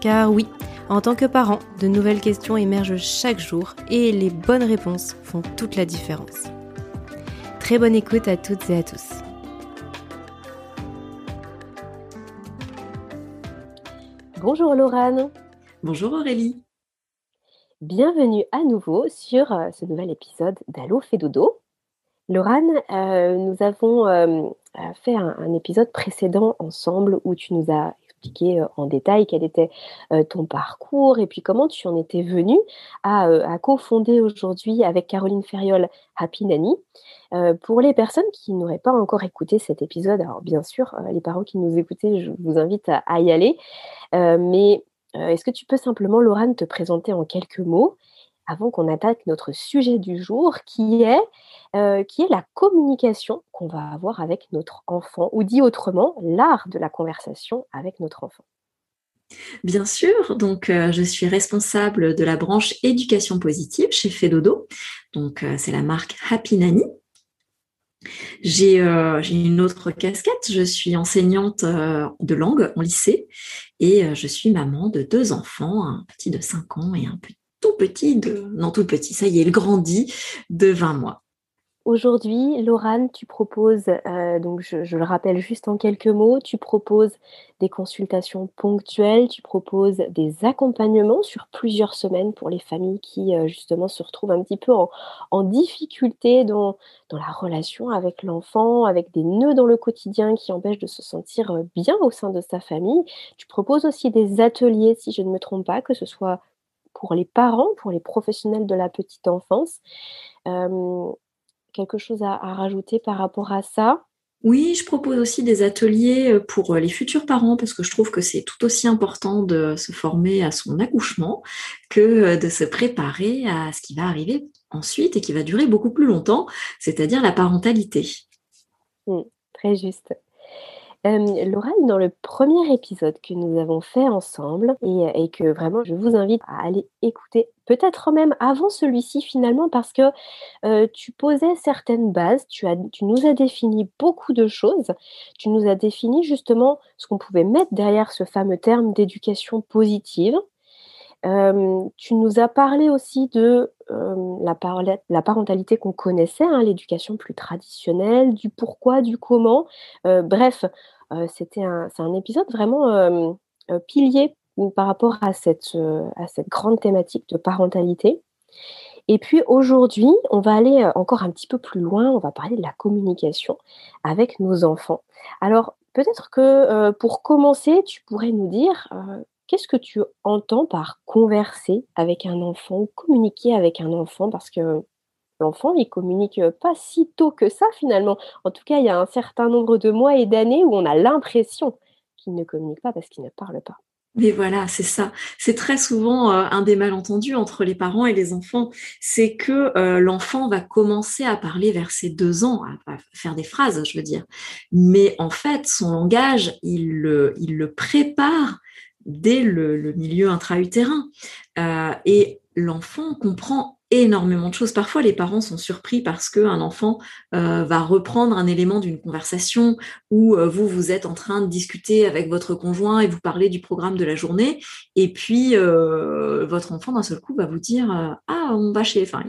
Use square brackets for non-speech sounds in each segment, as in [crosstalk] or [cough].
Car oui, en tant que parent, de nouvelles questions émergent chaque jour et les bonnes réponses font toute la différence. Très bonne écoute à toutes et à tous. Bonjour Laurane. Bonjour Aurélie. Bienvenue à nouveau sur euh, ce nouvel épisode d'Allo fait dodo. Laurane, euh, nous avons euh, fait un, épisode précédent ensemble où tu nous as expliquer en détail quel était ton parcours et puis comment tu en étais venue à, à cofonder aujourd'hui avec Caroline Ferriol Happy Nanny. pour les personnes qui n'auraient pas encore écouté cet épisode, alors bien sûr, les parents qui nous écoutaient, je vous invite à, à y aller. mais est-ce que tu peux simplement, Laurane, te présenter en quelques mots avant qu'on attaque notre sujet du jour, qui est, euh, qui est la communication qu'on va avoir avec notre enfant, ou dit autrement, l'art de la conversation avec notre enfant. Bien sûr, donc euh, je suis responsable de la branche éducation positive chez Fedodo, donc euh, c'est la marque Happy Nanny. J'ai une autre casquette, je suis enseignante de langue en lycée et je suis maman de deux enfants, un petit de 5 ans et un petit tout petit, non tout petit, ça y est, il grandit de 20 mois. Aujourd'hui, Laurane, tu proposes, euh, donc je, le rappelle juste en quelques mots, tu proposes des consultations ponctuelles, tu proposes des accompagnements sur plusieurs semaines pour les familles qui euh, justement se retrouvent un petit peu en, difficulté dans, dans, la relation avec l'enfant, avec des nœuds dans le quotidien qui empêchent de se sentir euh, bien au sein de sa famille. Tu proposes aussi des ateliers, si je ne me trompe pas, que ce soit pour les parents, pour les professionnels de la petite enfance. quelque chose à, rajouter par rapport à ça? Oui, je propose aussi des ateliers pour les futurs parents parce que je trouve que c'est tout aussi important de se former à son accouchement que de se préparer à ce qui va arriver ensuite et qui va durer beaucoup plus longtemps, c'est-à-dire la parentalité. Mmh, très juste. Laura, dans le premier épisode que nous avons fait ensemble et, que vraiment je vous invite à aller écouter, peut-être même avant celui-ci finalement, parce que tu posais certaines bases, tu, tu nous as défini beaucoup de choses, tu nous as défini justement ce qu'on pouvait mettre derrière ce fameux terme d'éducation positive. Tu nous as parlé aussi de la, parentalité qu'on connaissait, hein, l'éducation plus traditionnelle, du pourquoi, du comment. bref, c'était un, un épisode vraiment pilier par rapport à cette grande thématique de parentalité. Et puis aujourd'hui, on va aller encore un petit peu plus loin, on va parler de la communication avec nos enfants. Alors peut-être que pour commencer, tu pourrais nous dire qu'est-ce que tu entends par converser avec un enfant ou communiquer avec un enfant? Parce que l'enfant, il communique pas si tôt que ça finalement. En tout cas, il y a un certain nombre de mois et d'années où on a l'impression qu'il ne communique pas parce qu'il ne parle pas. Mais voilà, c'est ça. C'est très souvent un des malentendus entre les parents et les enfants. C'est que l'enfant va commencer à parler vers ses deux ans, à, faire des phrases, je veux dire. Mais en fait, son langage, il le prépare dès le, milieu intra-utérin. Euh, et l'enfant comprend énormément de choses. Parfois, les parents sont surpris parce qu'un enfant euh, va reprendre un élément d'une conversation où euh, vous, vous êtes en train de discuter avec votre conjoint et vous parlez du programme de la journée. Et puis, votre enfant, d'un seul coup, va vous dire Ah, on va chez... Enfin,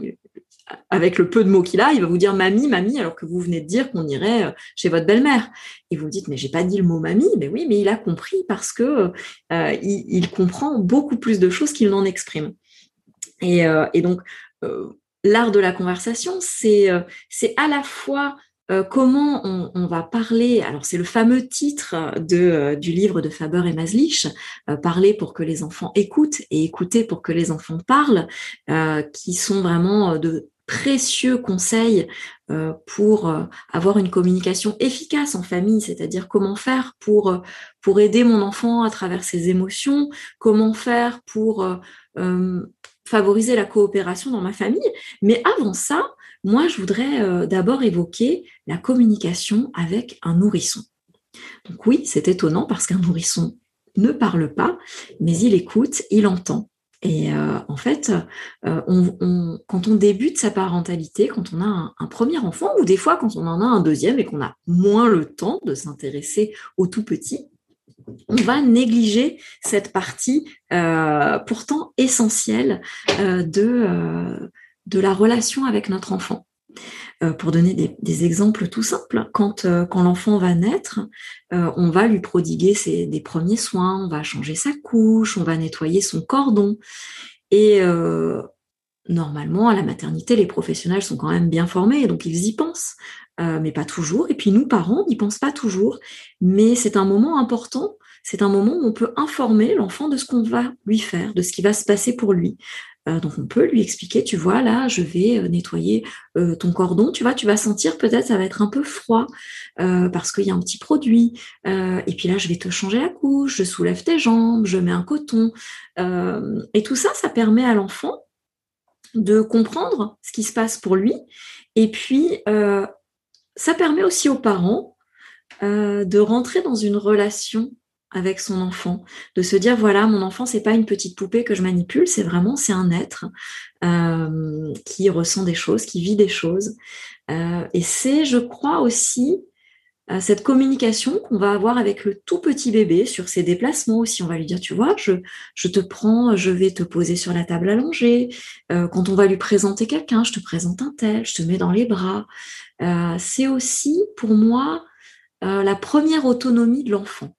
avec le peu de mots qu'il a, il va vous dire mamie, mamie, alors que vous venez de dire qu'on irait euh, chez votre belle-mère. Et vous dites, mais j'ai pas dit le mot mamie. Mais oui, mais il a compris parce que euh, il, comprend beaucoup plus de choses qu'il n'en exprime. Et, euh, donc, l'art de la conversation, c'est c'est à la fois comment on, va parler. Alors c'est le fameux titre de, du livre de Faber et Maslich, parler pour que les enfants écoutent et écouter pour que les enfants parlent, qui sont vraiment de précieux conseils euh, pour euh, avoir une communication efficace en famille, c'est-à-dire comment faire pour, euh, pour aider mon enfant à travers ses émotions, comment faire pour favoriser la coopération dans ma famille. Mais avant ça, moi, je voudrais d'abord évoquer la communication avec un nourrisson. Donc oui, c'est étonnant parce qu'un nourrisson ne parle pas, mais il écoute, il entend. Et euh, en fait, euh, quand on débute sa parentalité, quand on a un, premier enfant, ou des fois quand on en a un deuxième et qu'on a moins le temps de s'intéresser au tout petit, on va négliger cette partie euh, pourtant essentielle de, de la relation avec notre enfant. Euh, pour donner des, exemples tout simples, quand, euh, quand l'enfant va naître, euh, on va lui prodiguer des premiers soins, on va changer sa couche, on va nettoyer son cordon. Et normalement, à la maternité, les professionnels sont quand même bien formés, donc ils y pensent, mais pas toujours. Et puis nous, parents, n'y pensent pas toujours. Mais c'est un moment important c'est un moment où on peut informer l'enfant de ce qu'on va lui faire, de ce qui va se passer pour lui. Euh, donc on peut lui expliquer, tu vois, là, je vais euh, nettoyer euh, ton cordon, tu vois, tu vas sentir peut-être ça va être un peu froid parce qu'il y a un petit produit. et puis là, je vais te changer la couche, je soulève tes jambes, je mets un coton. et tout ça, ça permet à l'enfant de comprendre ce qui se passe pour lui. Et puis, ça permet aussi aux parents de rentrer dans une relation avec son enfant, de se dire voilà mon enfant c'est pas une petite poupée que je manipule, c'est vraiment c'est un être euh, qui ressent des choses, qui vit des choses, euh, et c'est je crois aussi euh, cette communication qu'on va avoir avec le tout petit bébé sur ses déplacements aussi. On va lui dire, tu vois, je, je te prends, je vais te poser sur la table allongée. quand on va lui présenter quelqu'un, je te présente un tel, je te mets dans les bras. c'est aussi pour moi la première autonomie de l'enfant.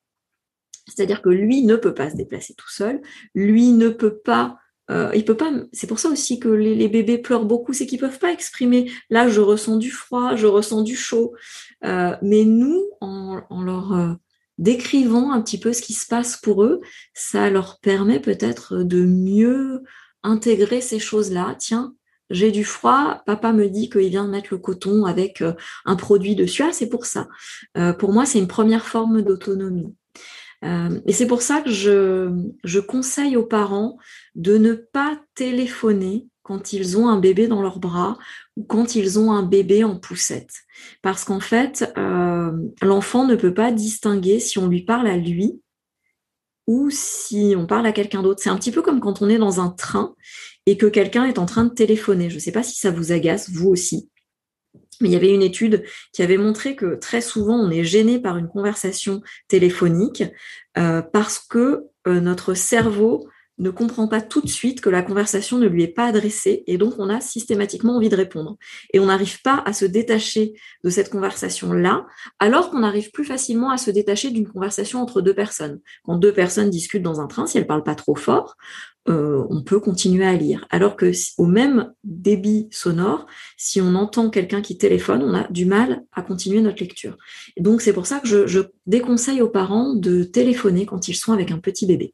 C'est-à-dire que lui ne peut pas se déplacer tout seul, lui ne peut pas euh, il peut pas. C'est pour ça aussi que les, bébés pleurent beaucoup, c'est qu'ils peuvent pas exprimer. Là, je ressens du froid, je ressens du chaud. Euh, mais nous, en, leur euh, décrivant un petit peu ce qui se passe pour eux, ça leur permet peut-être de mieux intégrer ces choses-là. Tiens, j'ai du froid, papa me dit qu'il vient de mettre le coton avec un produit dessus. Ah, c'est pour ça. pour moi, c'est une première forme d'autonomie. Euh, et c'est pour ça que je, conseille aux parents de ne pas téléphoner quand ils ont un bébé dans leurs bras ou quand ils ont un bébé en poussette. Parce qu'en fait, euh, l'enfant ne peut pas distinguer si on lui parle à lui ou si on parle à quelqu'un d'autre. C'est un petit peu comme quand on est dans un train et que quelqu'un est en train de téléphoner. Je ne sais pas si ça vous agace, vous aussi. Mais il y avait une étude qui avait montré que très souvent, on est gêné par une conversation téléphonique euh, parce que euh, notre cerveau ne comprend pas tout de suite que la conversation ne lui est pas adressée et donc on a systématiquement envie de répondre. Et on n'arrive pas à se détacher de cette conversation-là, alors qu'on arrive plus facilement à se détacher d'une conversation entre deux personnes. Quand deux personnes discutent dans un train, si elles parlent pas trop fort, euh, on peut continuer à lire. Alors que au même débit sonore, si on entend quelqu'un qui téléphone, on a du mal à continuer notre lecture. Et donc c'est pour ça que je déconseille aux parents de téléphoner quand ils sont avec un petit bébé.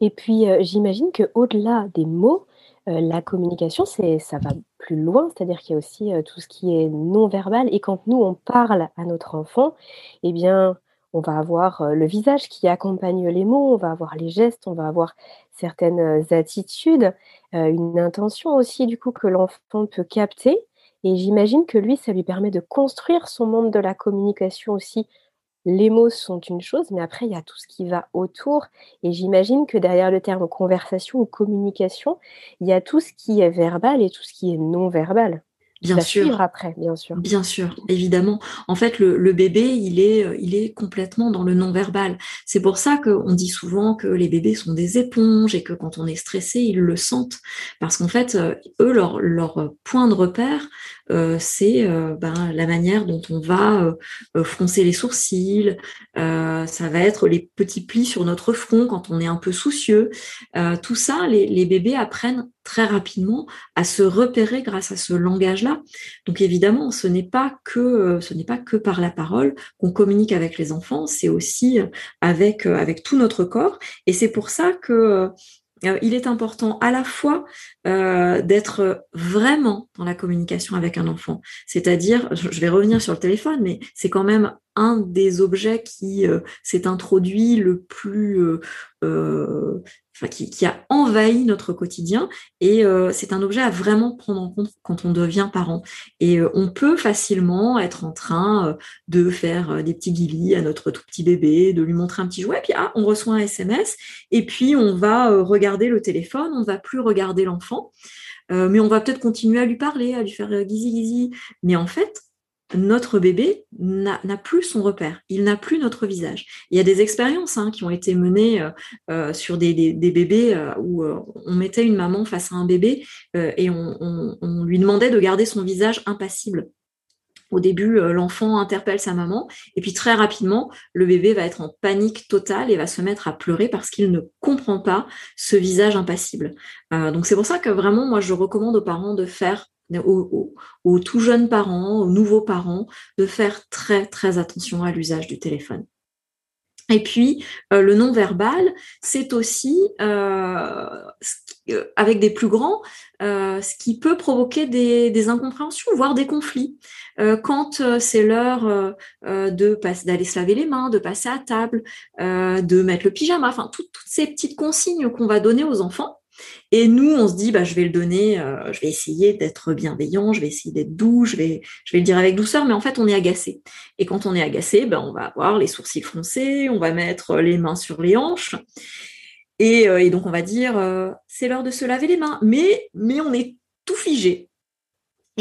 Et puis euh, j'imagine que au-delà des mots, euh, la communication, c'est ça va plus loin, c'est-à-dire qu'il y a aussi tout ce qui est non verbal. Et quand nous on parle à notre enfant, eh bien on va avoir le visage qui accompagne les mots, on va avoir les gestes, on va avoir certaines attitudes, une intention aussi du coup que l'enfant peut capter. Et j'imagine que lui, ça lui permet de construire son monde de la communication aussi. Les mots sont une chose, mais après, il y a tout ce qui va autour. Et j'imagine que derrière le terme conversation ou communication, il y a tout ce qui est verbal et tout ce qui est non verbal. Bien sûr. après, bien sûr. Bien sûr, évidemment. En fait, le, bébé, il est, euh, il est complètement dans le non-verbal. C'est pour ça qu'on dit souvent que les bébés sont des éponges et que quand on est stressé, ils le sentent. Parce qu'en fait, euh, eux, leur, leur point de repère, c'est ben, la manière dont on va froncer les sourcils, ça va être les petits plis sur notre front quand on est un peu soucieux. tout ça, les, les bébés apprennent très rapidement à se repérer grâce à ce langage-là. Donc évidemment, ce n'est pas que ce n'est pas que par la parole qu'on communique avec les enfants, c'est aussi avec avec tout notre corps. Et c'est pour ça que euh, il est important à la fois euh, d'être vraiment dans la communication avec un enfant. C'est-à-dire, je vais revenir sur le téléphone, mais c'est quand même un des objets qui euh, s'est introduit le plus qui, a envahi notre quotidien. Et euh, c'est un objet à vraiment prendre en compte quand on devient parent. Et euh, on peut facilement être en train euh, de faire des petits guillis à notre tout petit bébé, de lui montrer un petit jouet, puis ah, on reçoit un SMS, et puis on va regarder le téléphone, on ne va plus regarder l'enfant. mais on va peut-être continuer à lui parler, à lui faire guizi guizi. Mais en fait, notre bébé n'a plus son repère, il n'a plus notre visage. Il y a des expériences hein, qui ont été menées euh, euh, sur des, bébés euh, où on mettait une maman face à un bébé et on, lui demandait de garder son visage impassible. Au début, l'enfant interpelle sa maman et puis très rapidement, le bébé va être en panique totale et va se mettre à pleurer parce qu'il ne comprend pas ce visage impassible. donc c'est pour ça que vraiment, moi, je recommande aux parents de faire aux, tout jeunes parents, aux nouveaux parents, de faire très très attention à l'usage du téléphone. Et puis, euh, le non-verbal, c'est aussi, euh, euh, avec des plus grands, ce qui peut provoquer des, incompréhensions, voire des conflits. quand c'est l'heure de d'aller se laver les mains, de passer à table, de mettre le pyjama, enfin, toutes ces petites consignes qu'on va donner aux enfants, et nous, on se dit, bah, je vais le donner, euh, je vais essayer d'être bienveillant, je vais essayer d'être doux, je vais, je vais le dire avec douceur, mais en fait, on est agacé. Et quand on est agacé, ben, on va avoir les sourcils froncés, on va mettre les mains sur les hanches. Et, euh, donc, on va dire, euh, c'est l'heure de se laver les mains. Mais, mais on est tout figé.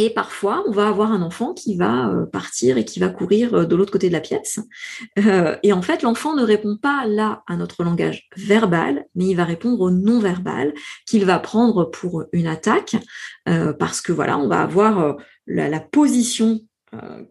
Et parfois, on va avoir un enfant qui va euh, partir et qui va courir euh, de l'autre côté de la pièce. Euh, et en fait, l'enfant ne répond pas là à notre langage verbal, mais il va répondre au non-verbal qu'il va prendre pour une attaque, parce que voilà, on va avoir la position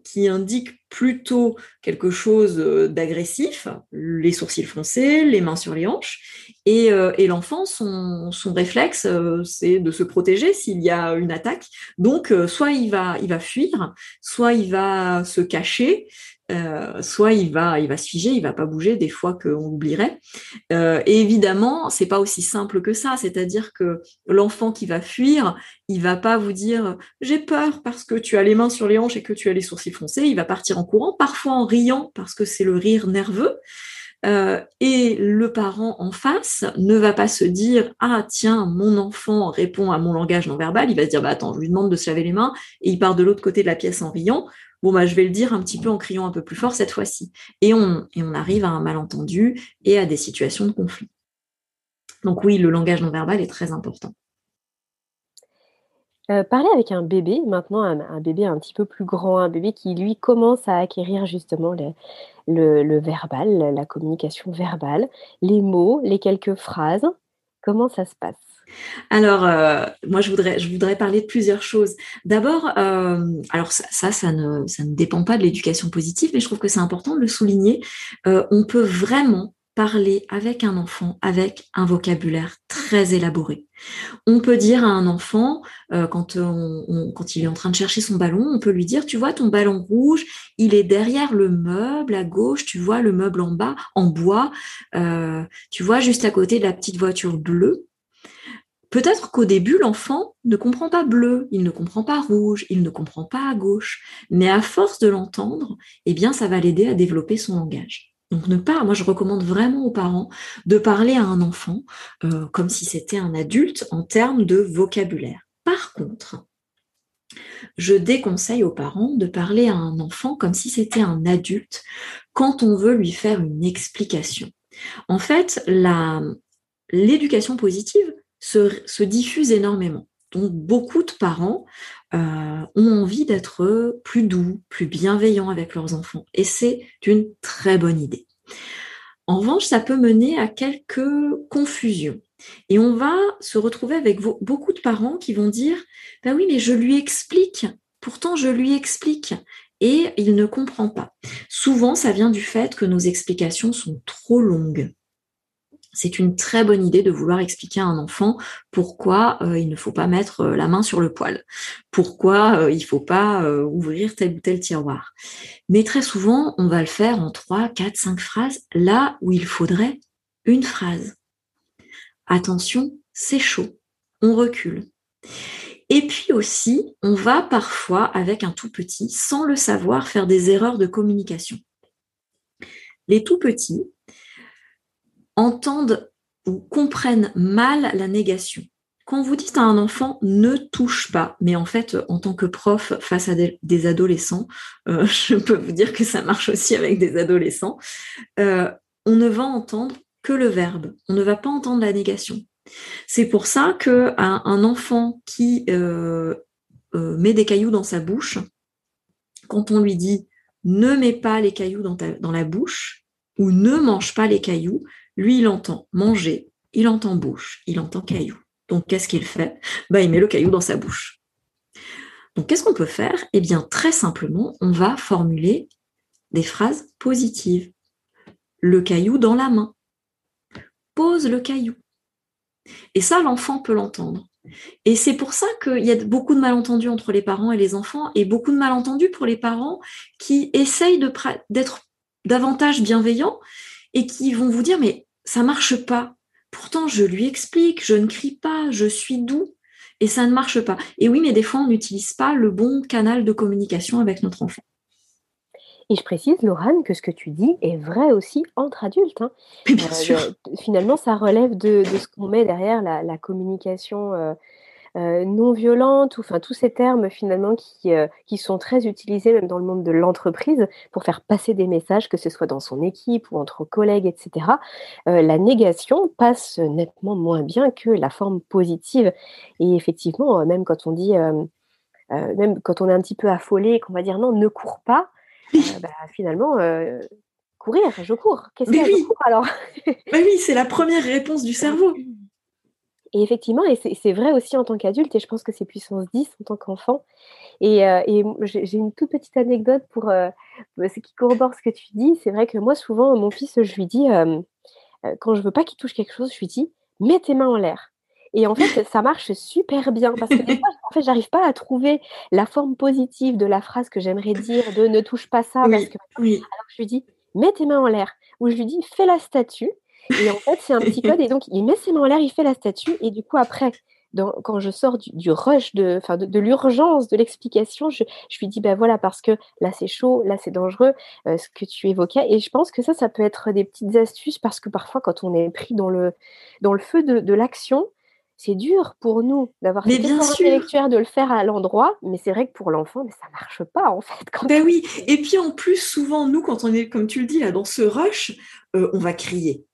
qui indique plutôt quelque chose euh, d'agressif, les sourcils foncés, les mains sur les hanches, et, euh, l'enfant, son, réflexe, c'est de se protéger s'il y a une attaque. Donc, soit il va, il va fuir, soit il va se cacher, euh, soit il va, il va se figer, il va pas bouger des fois qu'on l'oublierait. Euh, et évidemment, c'est pas aussi simple que ça. C'est-à-dire que l'enfant qui va fuir, il va pas vous dire j'ai peur parce que tu as les mains sur les hanches et que tu as les sourcils foncés. Il va partir en courant, parfois en riant parce que c'est le rire nerveux. Euh, et le parent en face ne va pas se dire ah tiens mon enfant répond à mon langage non verbal il va se dire bah attends je lui demande de se laver les mains et il part de l'autre côté de la pièce en riant bon bah je vais le dire un petit peu en criant un peu plus fort cette fois-ci. Et on, et on arrive à un malentendu et à des situations de conflit. Donc oui, le langage non verbal est très important. Euh, parler avec un bébé, maintenant un, bébé un petit peu plus grand, un bébé qui lui commence à acquérir justement le, verbal, la communication verbale, les mots, les quelques phrases, comment ça se passe? Alors, euh, moi, je voudrais, je voudrais parler de plusieurs choses. D'abord, euh, alors ça, ça, ne, ça ne dépend pas de l'éducation positive, mais je trouve que c'est important de le souligner. On peut vraiment parler avec un enfant avec un vocabulaire très élaboré. On peut dire à un enfant, quand, quand il est en train de chercher son ballon, on peut lui dire, tu vois, ton ballon rouge, il est derrière le meuble à gauche, tu vois le meuble en bas, en bois, tu vois, juste à côté de la petite voiture bleue. Peut-être qu'au début, l'enfant ne comprend pas bleu, il ne comprend pas rouge, il ne comprend pas à gauche, mais à force de l'entendre, eh bien, ça va l'aider à développer son langage. Donc ne pas, moi je recommande vraiment aux parents de parler à un enfant euh, comme si c'était un adulte en termes de vocabulaire. Par contre, je déconseille aux parents de parler à un enfant comme si c'était un adulte quand on veut lui faire une explication. En fait, l'éducation positive, se, diffuse énormément. Donc beaucoup de parents euh, ont envie d'être plus doux, plus bienveillants avec leurs enfants. Et c'est une très bonne idée. En revanche, ça peut mener à quelques confusions. Et on va se retrouver avec beaucoup de parents qui vont dire, ben oui, mais je lui explique Pourtant, je lui explique et il ne comprend pas. Souvent, ça vient du fait que nos explications sont trop longues. C'est une très bonne idée de vouloir expliquer à un enfant pourquoi euh, il ne faut pas mettre euh, la main sur le poêle, pourquoi euh, il ne faut pas ouvrir tel ou tel tiroir. Mais très souvent, on va le faire en 3, 4, 5 phrases, là où il faudrait une phrase. Attention, c'est chaud, on recule. Et puis aussi, on va parfois, avec un tout petit, sans le savoir, faire des erreurs de communication. Les tout petits entendent ou comprennent mal la négation. Quand vous dites à un enfant ne touche pas, mais en fait, en tant que prof face à des, adolescents, euh, [laughs] je peux vous dire que ça marche aussi avec des adolescents, euh, on ne va entendre que le verbe, on ne va pas entendre la négation. C'est pour ça que un, enfant qui euh, met des cailloux dans sa bouche, quand on lui dit ne mets pas les cailloux dans, dans la bouche ou ne mange pas les cailloux, lui il entend manger, il entend bouche, il entend caillou. Donc qu'est-ce qu'il fait? Bah, Il met le caillou dans sa bouche. Donc qu'est-ce qu'on peut faire? Eh bien très simplement, on va formuler des phrases positives. Le caillou dans la main. Pose le caillou. Et ça, l'enfant peut l'entendre. Et c'est pour ça qu'il y a beaucoup de malentendus entre les parents et les enfants, et beaucoup de malentendus pour les parents qui essayent d'être davantage bienveillants et qui vont vous dire mais ça marche pas. Pourtant, je lui explique, je ne crie pas, je suis doux, et ça ne marche pas. Et oui, mais des fois, on n'utilise pas le bon canal de communication avec notre enfant. Et je précise, Laurent, que ce que tu dis est vrai aussi entre adultes. Hein. Euh, finalement, ça relève de, ce qu'on met derrière la, communication euh, euh, non violente, ou enfin tous ces termes finalement qui, qui sont très utilisés même dans le monde de l'entreprise pour faire passer des messages, que ce soit dans son équipe ou entre collègues, etc. la négation passe nettement moins bien que la forme positive. Et effectivement, même quand on dit, même quand on est un petit peu affolé, qu'on va dire non, ne cours pas. Euh, bah, finalement, euh, courir, je cours. Qu'est-ce que oui. je cours alors? Mais oui, c'est la première réponse du cerveau. [laughs] Et effectivement, et c'est vrai aussi en tant qu'adulte, et je pense que c'est puissance 10 en tant qu'enfant. Et, euh, et j'ai une toute petite anecdote pour ce qui corrobore ce que tu dis. C'est vrai que moi, souvent, mon fils, je lui dis, quand je veux pas qu'il touche quelque chose, je lui dis, mets tes mains en l'air. Et en fait, ça marche super bien parce que des fois, en fait, j'arrive pas à trouver la forme positive de la phrase que j'aimerais dire de ne touche pas ça. parce que... Alors je lui dis, mets tes mains en l'air. Ou je lui dis, fais la statue. Et en fait, c'est un petit code. Et donc, il met ses mains en l'air, il fait la statue. Et du coup, après, quand je sors du, rush, de, de, de l'urgence, de l'explication, je, lui dis, ben voilà, parce que là c'est chaud, là c'est dangereux, euh, ce que tu évoquais. Et je pense que ça, ça peut être des petites astuces parce que parfois, quand on est pris dans le, dans le feu de, de l'action, c'est dur pour nous d'avoir cette intellectuelle de le faire à l'endroit, mais c'est vrai que pour l'enfant, mais ça marche pas en fait. Quand ben oui, et puis en plus, souvent, nous, quand on est, comme tu le dis, là, dans ce rush, euh, on va crier.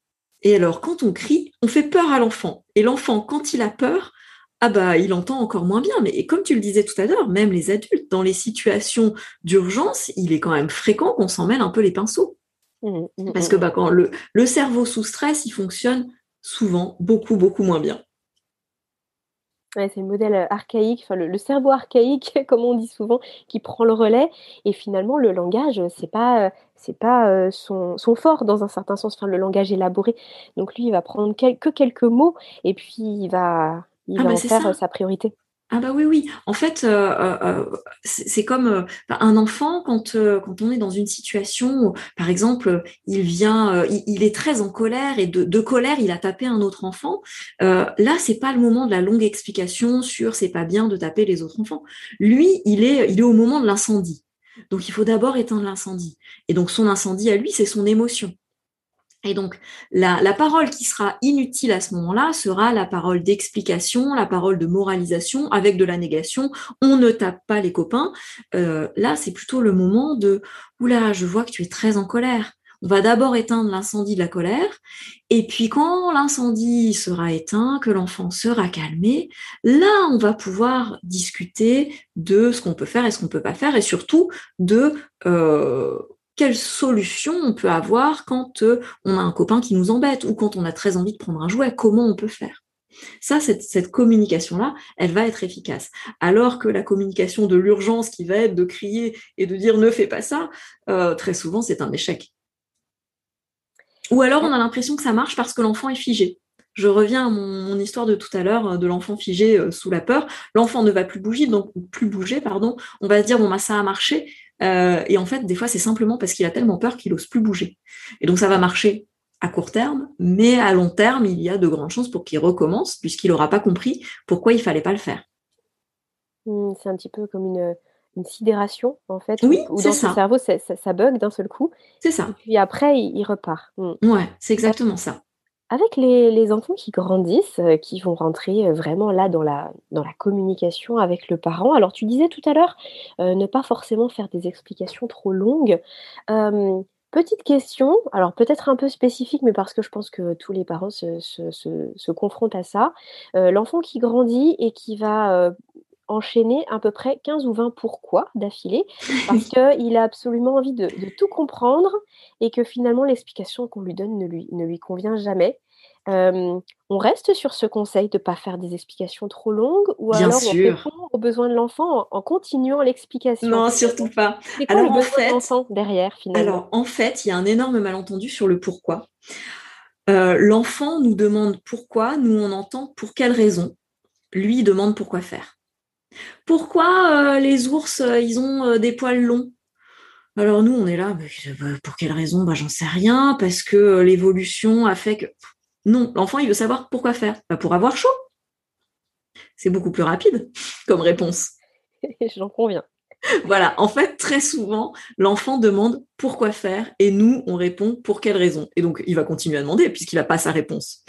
Et alors, quand on crie, on fait peur à l'enfant. Et l'enfant, quand il a peur, ah bah, il entend encore moins bien. Mais comme tu le disais tout à l'heure, même les adultes, dans les situations d'urgence, il est quand même fréquent qu'on s'en mêle un peu les pinceaux. Mmh, mmh, Parce que mmh. bah, quand le, le cerveau sous stress, il fonctionne souvent beaucoup, beaucoup moins bien c'est le modèle euh, archaïque, enfin le, cerveau archaïque, [laughs] comme on dit souvent, qui prend le relais. Et finalement, le langage, c'est pas, euh, c'est pas euh, son, fort dans un certain sens. Enfin, le langage élaboré. Donc lui, il va prendre que quelques mots et puis il va, il ah va bah, en faire sa priorité. Ah bah oui, oui. En fait, euh, euh, euh, c'est comme un enfant quand, quand on est dans une situation, où, par exemple, il vient, il, est très en colère et de, colère, il a tapé un autre enfant. là, c'est pas le moment de la longue explication sur c'est pas bien de taper les autres enfants. Lui, il est, il est au moment de l'incendie. Donc, il faut d'abord éteindre l'incendie. Et donc, son incendie à lui, c'est son émotion. Et donc, la, parole qui sera inutile à ce moment-là sera la parole d'explication, la parole de moralisation avec de la négation. On ne tape pas les copains. Euh, là, c'est plutôt le moment de « Oula, je vois que tu es très en colère. Va d'abord éteindre l'incendie de la colère. Et puis, quand l'incendie sera éteint, que l'enfant sera calmé, là, on va pouvoir discuter de ce qu'on peut faire et ce qu'on peut pas faire et surtout de... Euh, quelle solution on peut avoir quand euh, on a un copain qui nous embête ou quand on a très envie de prendre un jouet, comment on peut faire? Ça, cette, communication-là, elle va être efficace. Alors que la communication de l'urgence qui va être de crier et de dire ne fais pas ça, euh, très souvent, c'est un échec. Ou alors, on a l'impression que ça marche parce que l'enfant est figé. Je reviens à mon, histoire de tout à l'heure euh, de l'enfant figé euh, sous la peur. L'enfant ne va plus bouger, donc plus bouger, pardon. On va se dire bon bah ça a marché. et en fait, des fois, c'est simplement parce qu'il a tellement peur qu'il ose plus bouger. Et donc ça va marcher à court terme, mais à long terme, il y a de grandes chances pour qu'il recommence, puisqu'il n'aura pas compris pourquoi il fallait pas le faire. Mmh, c'est un petit peu comme une, sidération, en fait, oui, où, dans son cerveau, ça, bug d'un seul coup. C'est ça. Et puis après, il, repart. Mmh. Ouais, c'est exactement ça. Avec les, enfants qui grandissent, euh, qui vont rentrer euh, vraiment là dans la, dans la communication avec le parent. Alors, tu disais tout à l'heure, euh, ne pas forcément faire des explications trop longues. Petite question, alors peut-être un peu spécifique, mais parce que je pense que tous les parents se, confrontent à ça. L'enfant qui grandit et qui va enchaîner à peu près 15 ou 20 pourquoi d'affilée, parce qu'il [laughs] a absolument envie de, tout comprendre et que finalement l'explication qu'on lui donne ne lui, ne lui convient jamais on reste sur ce conseil de ne pas faire des explications trop longues ou alors on répond aux besoins de l'enfant en, continuant l'explication Non, surtout pas. C'est quoi alors, le de l'enfant derrière finalement? Alors en fait, il y a un énorme malentendu sur le pourquoi. l'enfant nous demande pourquoi, nous on entend pour quelle raison. Lui demande pourquoi faire. Pourquoi les ours, ils ont des poils longs? Alors nous, on est là, bah, pour quelle raison? Bah, J'en sais rien, parce que l'évolution a fait que... Non, l'enfant, il veut savoir pourquoi faire. Bah, pour avoir chaud. C'est beaucoup plus rapide [laughs] comme réponse. [laughs] J'en conviens. Voilà, en fait, très souvent, l'enfant demande pourquoi faire et nous, on répond pour quelle raison. Et donc, il va continuer à demander puisqu'il n'a pas sa réponse.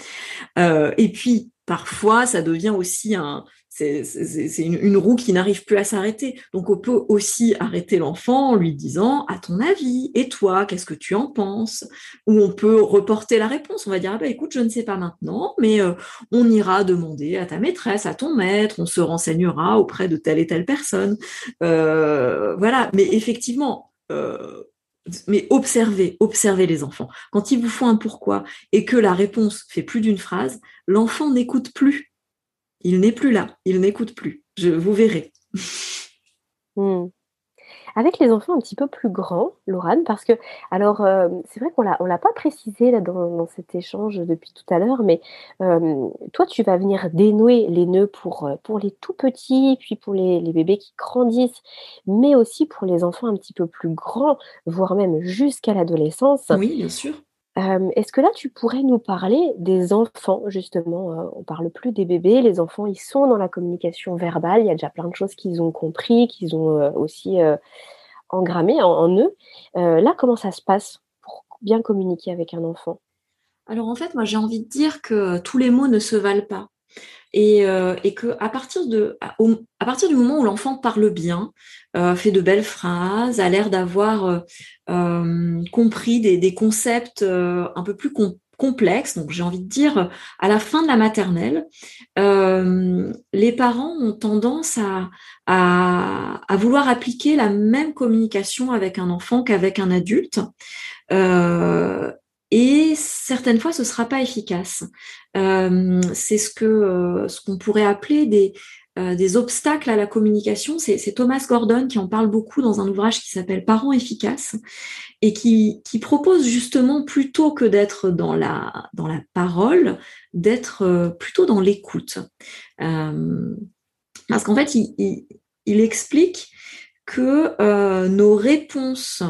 Euh, et puis, parfois, ça devient aussi un, c'est une, roue qui n'arrive plus à s'arrêter. Donc on peut aussi arrêter l'enfant en lui disant à ton avis, et toi, qu'est-ce que tu en penses? Ou on peut reporter la réponse. On va dire ah ben, écoute, je ne sais pas maintenant, mais euh, on ira demander à ta maîtresse, à ton maître, on se renseignera auprès de telle et telle personne. Euh, voilà. Mais effectivement. Euh, mais observez, observez les enfants. Quand ils vous font un pourquoi et que la réponse fait plus d'une phrase, l'enfant n'écoute plus il n'est plus là, il n'écoute plus. Je vous verrai. Hmm. Avec les enfants un petit peu plus grands, Laurane, parce que, alors, euh, c'est vrai qu'on ne l'a pas précisé là, dans, cet échange depuis tout à l'heure, mais euh, toi, tu vas venir dénouer les nœuds pour, euh, pour les tout petits, puis pour les, les, bébés qui grandissent, mais aussi pour les enfants un petit peu plus grands, voire même jusqu'à l'adolescence. Oui, bien sûr. Est-ce que là, tu pourrais nous parler des enfants, justement On parle plus des bébés, les enfants, ils sont dans la communication verbale, il y a déjà plein de choses qu'ils ont compris, qu'ils ont aussi engrammées en, eux. là, comment ça se passe pour bien communiquer avec un enfant? Alors en fait, moi j'ai envie de dire que tous les mots ne se valent pas. Et, euh, que à partir, de, à, partir du moment où l'enfant parle bien, euh, fait de belles phrases, a l'air d'avoir euh, compris des, concepts un peu plus complexes, donc j'ai envie de dire à la fin de la maternelle, les parents ont tendance à, à, vouloir appliquer la même communication avec un enfant qu'avec un adulte. Et certaines fois, ce ne sera pas efficace. Euh, c'est euh, ce qu'on pourrait appeler des, euh, obstacles à la communication. C'est Thomas Gordon qui en parle beaucoup dans un ouvrage qui s'appelle Parents efficaces et qui, propose justement plutôt que d'être dans la, parole, d'être plutôt dans l'écoute. parce qu'en fait, il, il, explique que nos réponses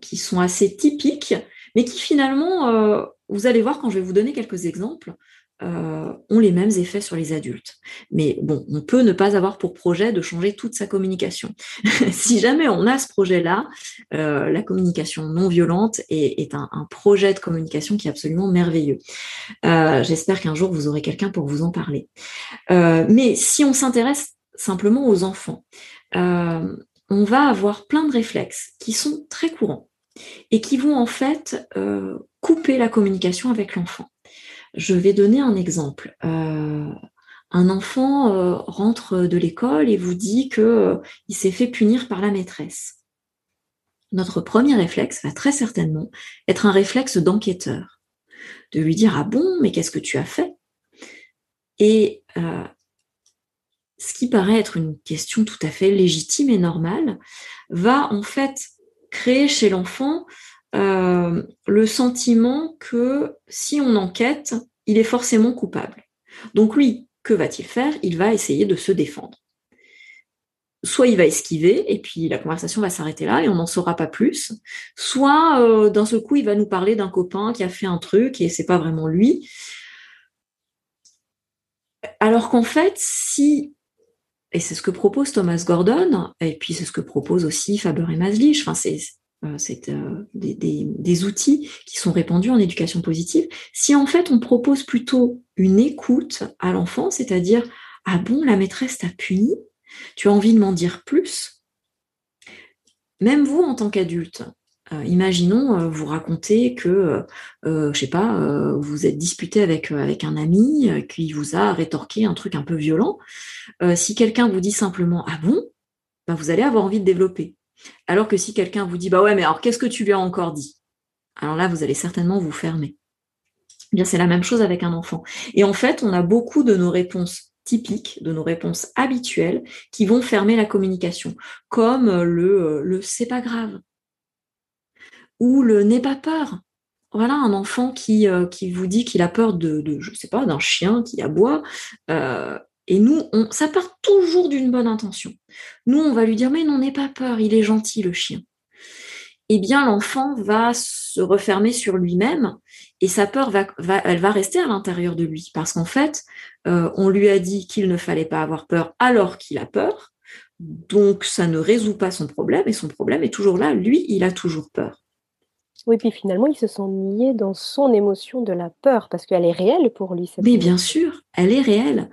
qui sont assez typiques, mais qui finalement, vous allez voir quand je vais vous donner quelques exemples, euh, ont les mêmes effets sur les adultes. Mais bon, on peut ne pas avoir pour projet de changer toute sa communication. [laughs] si jamais on a ce projet-là, euh, la communication non violente est, un, projet de communication qui est absolument merveilleux. J'espère qu'un jour vous aurez quelqu'un pour vous en parler. mais si on s'intéresse simplement aux enfants, on va avoir plein de réflexes qui sont très courants et qui vont en fait euh, couper la communication avec l'enfant. Je vais donner un exemple. Euh, un enfant euh, rentre de l'école et vous dit qu'il s'est fait punir par la maîtresse. Notre premier réflexe va très certainement être un réflexe d'enquêteur, de lui dire ah bon mais qu'est-ce que tu as fait? Et ce qui paraît être une question tout à fait légitime et normale, va en fait créer chez l'enfant euh, le sentiment que si on enquête, il est forcément coupable. Donc lui, que va-t-il faire? Il va essayer de se défendre. Soit il va esquiver et puis la conversation va s'arrêter là et on n'en saura pas plus. Soit euh, d'un seul coup il va nous parler d'un copain qui a fait un truc et c'est pas vraiment lui. Alors qu'en fait, si et c'est ce que propose Thomas Gordon, et puis c'est ce que propose aussi Faber et Maslich. Enfin, c'est c'est euh, des, outils qui sont répandus en éducation positive. Si en fait on propose plutôt une écoute à l'enfant, c'est-à-dire ah bon la maîtresse t'a puni, tu as envie de m'en dire plus? Même vous en tant qu'adulte, euh, imaginons euh, vous racontez que, euh, je sais pas, vous êtes disputé avec, un ami qui vous a rétorqué un truc un peu violent. si quelqu'un vous dit simplement ah bon, bah, vous allez avoir envie de développer. Alors que si quelqu'un vous dit bah ouais mais alors qu'est-ce que tu lui as encore dit? Alors là vous allez certainement vous fermer. Eh bien c'est la même chose avec un enfant. Et en fait on a beaucoup de nos réponses typiques, de nos réponses habituelles qui vont fermer la communication, comme le, le c'est pas grave ou le n'aie pas peur. Voilà un enfant qui, euh, qui vous dit qu'il a peur de, de, je sais pas, d'un chien qui aboie. Euh, et nous, on, ça part toujours d'une bonne intention. Nous, on va lui dire, mais non, n'aie pas peur, il est gentil, le chien. Eh bien, l'enfant va se refermer sur lui-même et sa peur va, va, elle va rester à l'intérieur de lui. Parce qu'en fait, euh, on lui a dit qu'il ne fallait pas avoir peur alors qu'il a peur. Donc, ça ne résout pas son problème et son problème est toujours là. Lui, il a toujours peur. Oui, puis finalement, il se sent nié dans son émotion de la peur, parce qu'elle est réelle pour lui. Mais bien sûr, elle est réelle.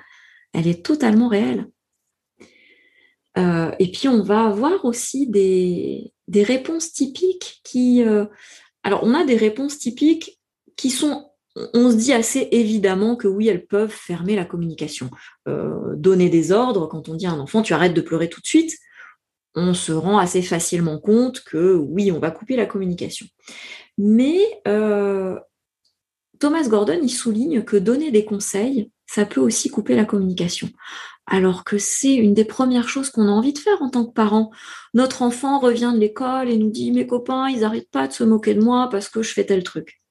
Elle est totalement réelle. Euh, et puis, on va avoir aussi des, réponses typiques qui... Euh, alors, on a des réponses typiques qui sont... On se dit assez évidemment que oui, elles peuvent fermer la communication. Euh, donner des ordres, quand on dit à un enfant, tu arrêtes de pleurer tout de suite, on se rend assez facilement compte que oui, on va couper la communication. Mais Thomas Gordon, il souligne que donner des conseils, ça peut aussi couper la communication. Alors que c'est une des premières choses qu'on a envie de faire en tant que parent. Notre enfant revient de l'école et nous dit mes copains, ils n'arrêtent pas de se moquer de moi parce que je fais tel truc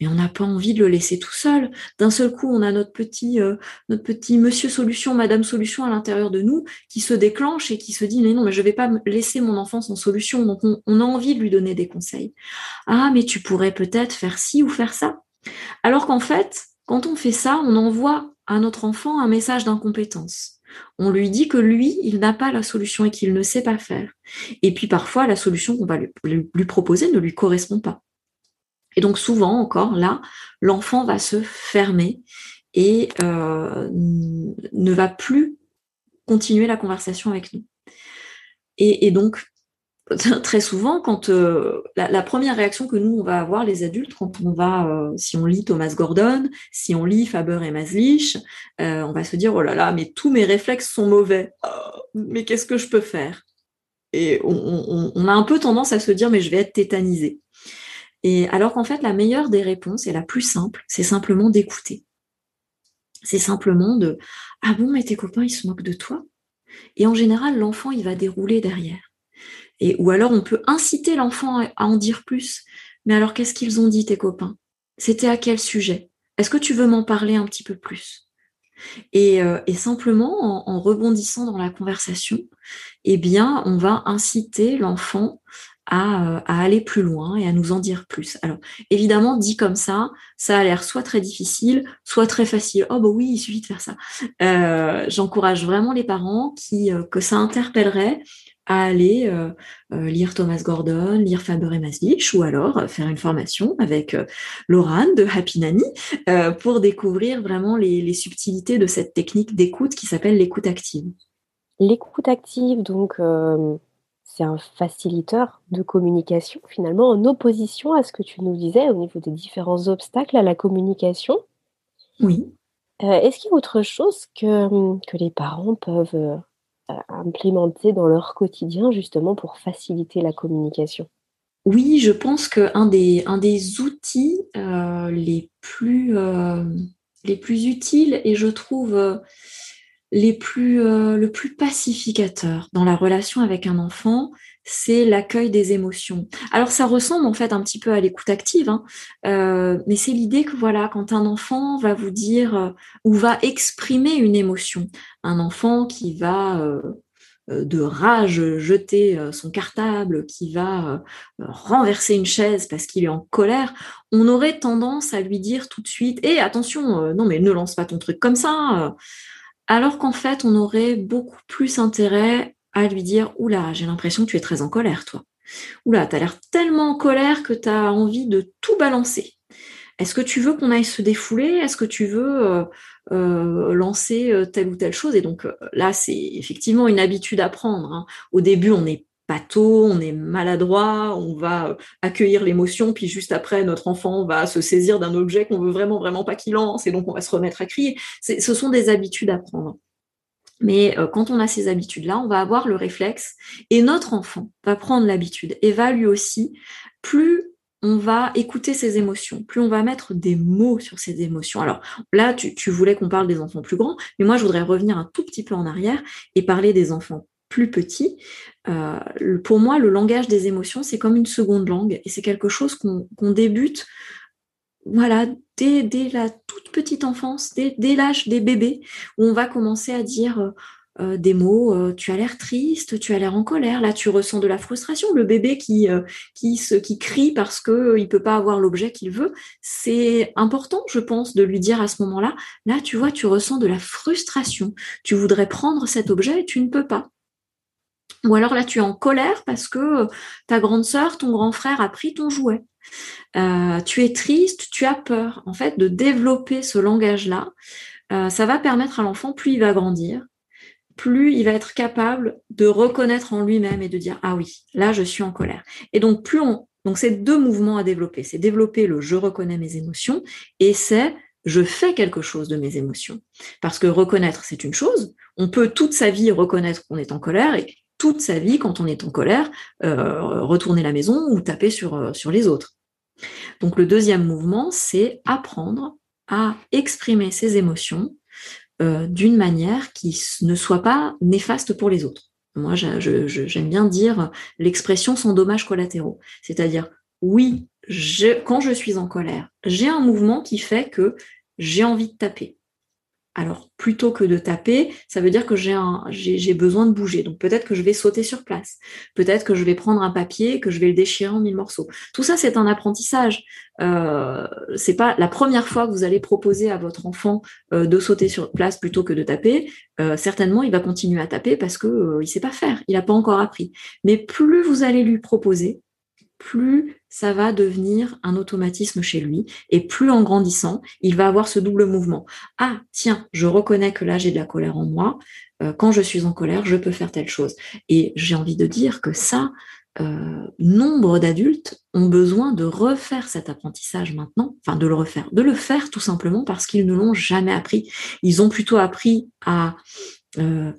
mais on n'a pas envie de le laisser tout seul. D'un seul coup, on a notre petit, euh, notre petit monsieur solution, madame solution à l'intérieur de nous qui se déclenche et qui se dit, mais non, mais je vais pas laisser mon enfant sans solution. Donc, on, a envie de lui donner des conseils. Ah, mais tu pourrais peut-être faire ci ou faire ça. Alors qu'en fait, quand on fait ça, on envoie à notre enfant un message d'incompétence. On lui dit que lui, il n'a pas la solution et qu'il ne sait pas faire. Et puis parfois, la solution qu'on va lui proposer ne lui correspond pas. Et donc souvent encore là, l'enfant va se fermer et euh, ne va plus continuer la conversation avec nous. Et, donc [laughs] très souvent, quand euh, la, première réaction que nous on va avoir les adultes quand on va, euh, si on lit Thomas Gordon, si on lit Faber et Maslich, on va se dire oh là là, mais tous mes réflexes sont mauvais. Oh, mais qu'est-ce que je peux faire? Et on, on, a un peu tendance à se dire mais je vais être tétanisé. Et alors qu'en fait, la meilleure des réponses et la plus simple, c'est simplement d'écouter. C'est simplement de Ah bon, mais tes copains, ils se moquent de toi? Et en général, l'enfant, il va dérouler derrière. Et, ou alors, on peut inciter l'enfant à en dire plus. Mais alors, qu'est-ce qu'ils ont dit, tes copains? C'était à quel sujet? Est-ce que tu veux m'en parler un petit peu plus? Et, euh, et, simplement, en, rebondissant dans la conversation, eh bien, on va inciter l'enfant euh, à, aller plus loin et à nous en dire plus. Alors, évidemment, dit comme ça, ça a l'air soit très difficile, soit très facile. Oh bah oui, il suffit de faire ça. Euh, j'encourage vraiment les parents qui que ça interpellerait à aller lire Thomas Gordon, lire Faber et Maslich, ou alors faire une formation avec Laurent de Happy Nanny pour découvrir vraiment les, les subtilités de cette technique d'écoute qui s'appelle l'écoute active. L'écoute active, donc c'est un facilitateur de communication, finalement, en opposition à ce que tu nous disais au niveau des différents obstacles à la communication. Oui. Euh, est-ce qu'il y a autre chose que, que les parents peuvent euh, implémenter dans leur quotidien, justement, pour faciliter la communication. Oui, je pense qu'un des, un des outils euh, les plus les plus utiles et je trouve euh, les plus, euh, le plus pacificateur dans la relation avec un enfant, c'est l'accueil des émotions. Alors ça ressemble en fait un petit peu à l'écoute active, hein, euh, mais c'est l'idée que voilà, quand un enfant va vous dire ou va exprimer une émotion, un enfant qui va de rage jeter son cartable, qui va renverser une chaise parce qu'il est en colère, on aurait tendance à lui dire tout de suite "Eh attention, non mais ne lance pas ton truc comme ça." Alors qu'en fait, on aurait beaucoup plus intérêt à lui dire "Oula, j'ai l'impression que tu es très en colère toi." Oula, t'as l'air tellement en colère que t'as envie de tout balancer. Est-ce que tu veux qu'on aille se défouler? Est-ce que tu veux euh, euh, lancer euh, telle ou telle chose? Et donc là, c'est effectivement une habitude à prendre. Hein. Au début, on est tôt, on est maladroit, on va accueillir l'émotion, puis juste après, notre enfant va se saisir d'un objet qu'on veut vraiment, vraiment pas qu'il lance, et donc on va se remettre à crier. Ce sont des habitudes à prendre. Mais quand on a ces habitudes-là, on va avoir le réflexe, et notre enfant va prendre l'habitude, et va lui aussi, plus on va écouter ses émotions, plus on va mettre des mots sur ses émotions. Alors là, tu, voulais qu'on parle des enfants plus grands, mais moi, je voudrais revenir un tout petit peu en arrière et parler des enfants plus petits. Euh, pour moi, le langage des émotions, c'est comme une seconde langue et c'est quelque chose qu'on débute voilà, dès, la toute petite enfance, dès, l'âge des bébés, où on va commencer à dire euh, euh, des mots, euh, tu as l'air triste, tu as l'air en colère, là tu ressens de la frustration. Le bébé qui, qui crie parce qu'il ne peut pas avoir l'objet qu'il veut, c'est important, je pense, de lui dire à ce moment-là, là tu vois, tu ressens de la frustration, tu voudrais prendre cet objet et tu ne peux pas. Ou alors là tu es en colère parce que ta grande sœur, ton grand frère a pris ton jouet. Tu es triste, tu as peur. En fait, de développer ce langage-là, ça va permettre à l'enfant, plus il va grandir, plus il va être capable de reconnaître en lui-même et de dire ah oui, là je suis en colère. Et donc plus on donc c'est deux mouvements à développer, c'est développer le je reconnais mes émotions et c'est je fais quelque chose de mes émotions. Parce que reconnaître c'est une chose, on peut toute sa vie reconnaître qu'on est en colère et toute sa vie quand on est en colère euh, retourner la maison ou taper euh, sur les autres. Donc le deuxième mouvement, c'est apprendre à exprimer ses émotions euh, d'une manière qui ne soit pas néfaste pour les autres. Moi, j'aime bien dire l'expression sans dommages collatéraux. C'est-à-dire, oui, quand je suis en colère, j'ai un mouvement qui fait que j'ai envie de taper. Alors, plutôt que de taper, ça veut dire que j'ai besoin de bouger. Donc, peut-être que je vais sauter sur place. Peut-être que je vais prendre un papier que je vais le déchirer en mille morceaux. Tout ça, c'est un apprentissage. Euh, c'est pas la première fois que vous allez proposer à votre enfant euh, de sauter sur place plutôt que de taper. Euh, certainement, il va continuer à taper parce que euh, il sait pas faire. Il n'a pas encore appris. Mais plus vous allez lui proposer, plus ça va devenir un automatisme chez lui. Et plus en grandissant, il va avoir ce double mouvement. Ah, tiens, je reconnais que là, j'ai de la colère en moi. Euh, quand je suis en colère, je peux faire telle chose. Et j'ai envie de dire que ça, euh, nombre d'adultes ont besoin de refaire cet apprentissage maintenant, enfin de le refaire, de le faire tout simplement parce qu'ils ne l'ont jamais appris. Ils ont plutôt appris à euh,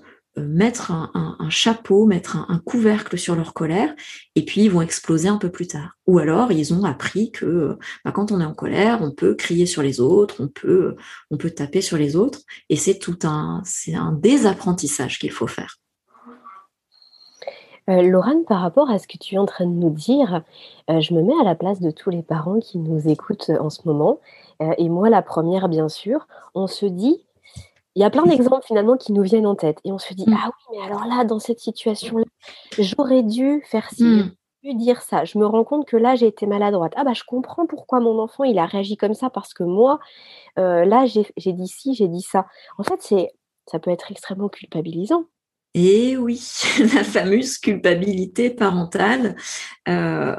mettre un, chapeau, mettre un, couvercle sur leur colère, et puis ils vont exploser un peu plus tard. Ou alors ils ont appris que bah, quand on est en colère, on peut crier sur les autres, on peut, on peut taper sur les autres, et c'est tout un, c'est un désapprentissage qu'il faut faire. Euh, Laurent, par rapport à ce que tu es en train de nous dire, euh, je me mets à la place de tous les parents qui nous écoutent en ce moment, et moi la première bien sûr, on se dit il y a plein d'exemples finalement qui nous viennent en tête. Et on se dit mmh. ah oui mais alors là dans cette situation là j'aurais dû faire ci mmh. dû dire ça. Je me rends compte que là j'ai été maladroite. Ah bah je comprends pourquoi mon enfant il a réagi comme ça parce que moi euh, là j'ai dit ci j'ai dit ça. En fait c'est ça peut être extrêmement culpabilisant. Et oui [laughs] la fameuse culpabilité parentale. Euh,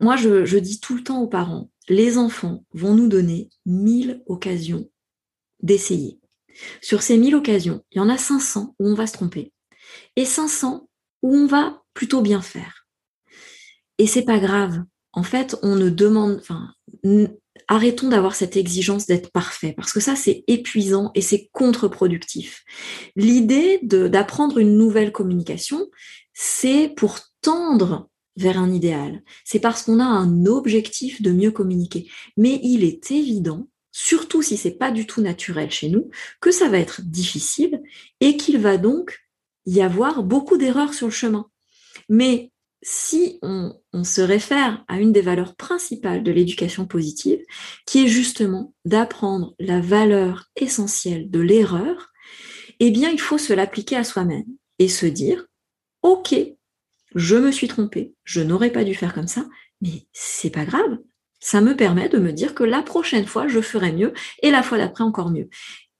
moi je, je dis tout le temps aux parents les enfants vont nous donner mille occasions d'essayer sur ces 1000 occasions, il y en a 500 où on va se tromper et 500 où on va plutôt bien faire. Et c'est pas grave. En fait, on ne demande, enfin, arrêtons d'avoir cette exigence d'être parfait parce que ça c'est épuisant et c'est contre-productif. L'idée d'apprendre une nouvelle communication, c'est pour tendre vers un idéal. C'est parce qu'on a un objectif de mieux communiquer. Mais il est évident surtout si c'est pas du tout naturel chez nous, que ça va être difficile et qu'il va donc y avoir beaucoup d'erreurs sur le chemin. Mais si on, se réfère à une des valeurs principales de l'éducation positive, qui est justement d'apprendre la valeur essentielle de l'erreur, eh bien, il faut se l'appliquer à soi-même et se dire, OK, je me suis trompé, je n'aurais pas dû faire comme ça, mais c'est pas grave. Ça me permet de me dire que la prochaine fois, je ferai mieux et la fois d'après encore mieux.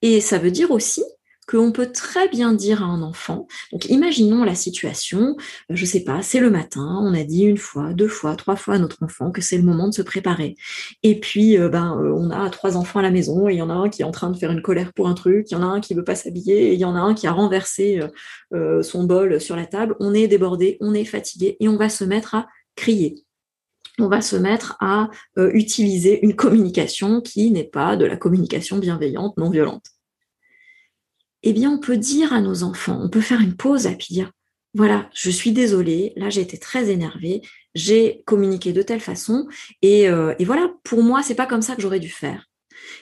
Et ça veut dire aussi qu'on peut très bien dire à un enfant. Donc, imaginons la situation, euh, je sais pas, c'est le matin, on a dit une fois, deux fois, trois fois à notre enfant que c'est le moment de se préparer. Et puis, euh, ben, euh, on a trois enfants à la maison et il y en a un qui est en train de faire une colère pour un truc, il y en a un qui veut pas s'habiller et il y en a un qui a renversé son bol sur la table. On est débordé, on est fatigué et on va se mettre à crier on va se mettre à utiliser une communication qui n'est pas de la communication bienveillante, non violente eh bien, on peut dire à nos enfants, on peut faire une pause puis dire, voilà, je suis désolée, là j'ai été très énervée, j'ai communiqué de telle façon, et, euh, et voilà, pour moi, c'est pas comme ça que j'aurais dû faire.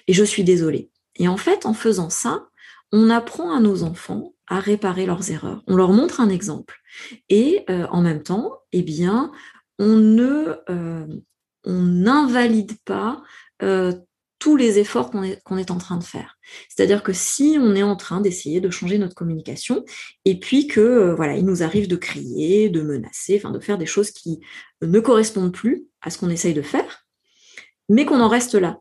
Et je suis désolée. Et en fait, en faisant ça, on apprend à nos enfants à réparer leurs erreurs. On leur montre un exemple. Et euh, en même temps, eh bien, euh, on n'invalide pas tous les efforts qu'on est, en train de faire. C'est-à-dire que si on est en train d'essayer de changer notre communication, et puis que euh, voilà, il nous arrive de crier, de menacer, enfin de faire des choses qui ne correspondent plus à ce qu'on essaye de faire, mais qu'on en reste là.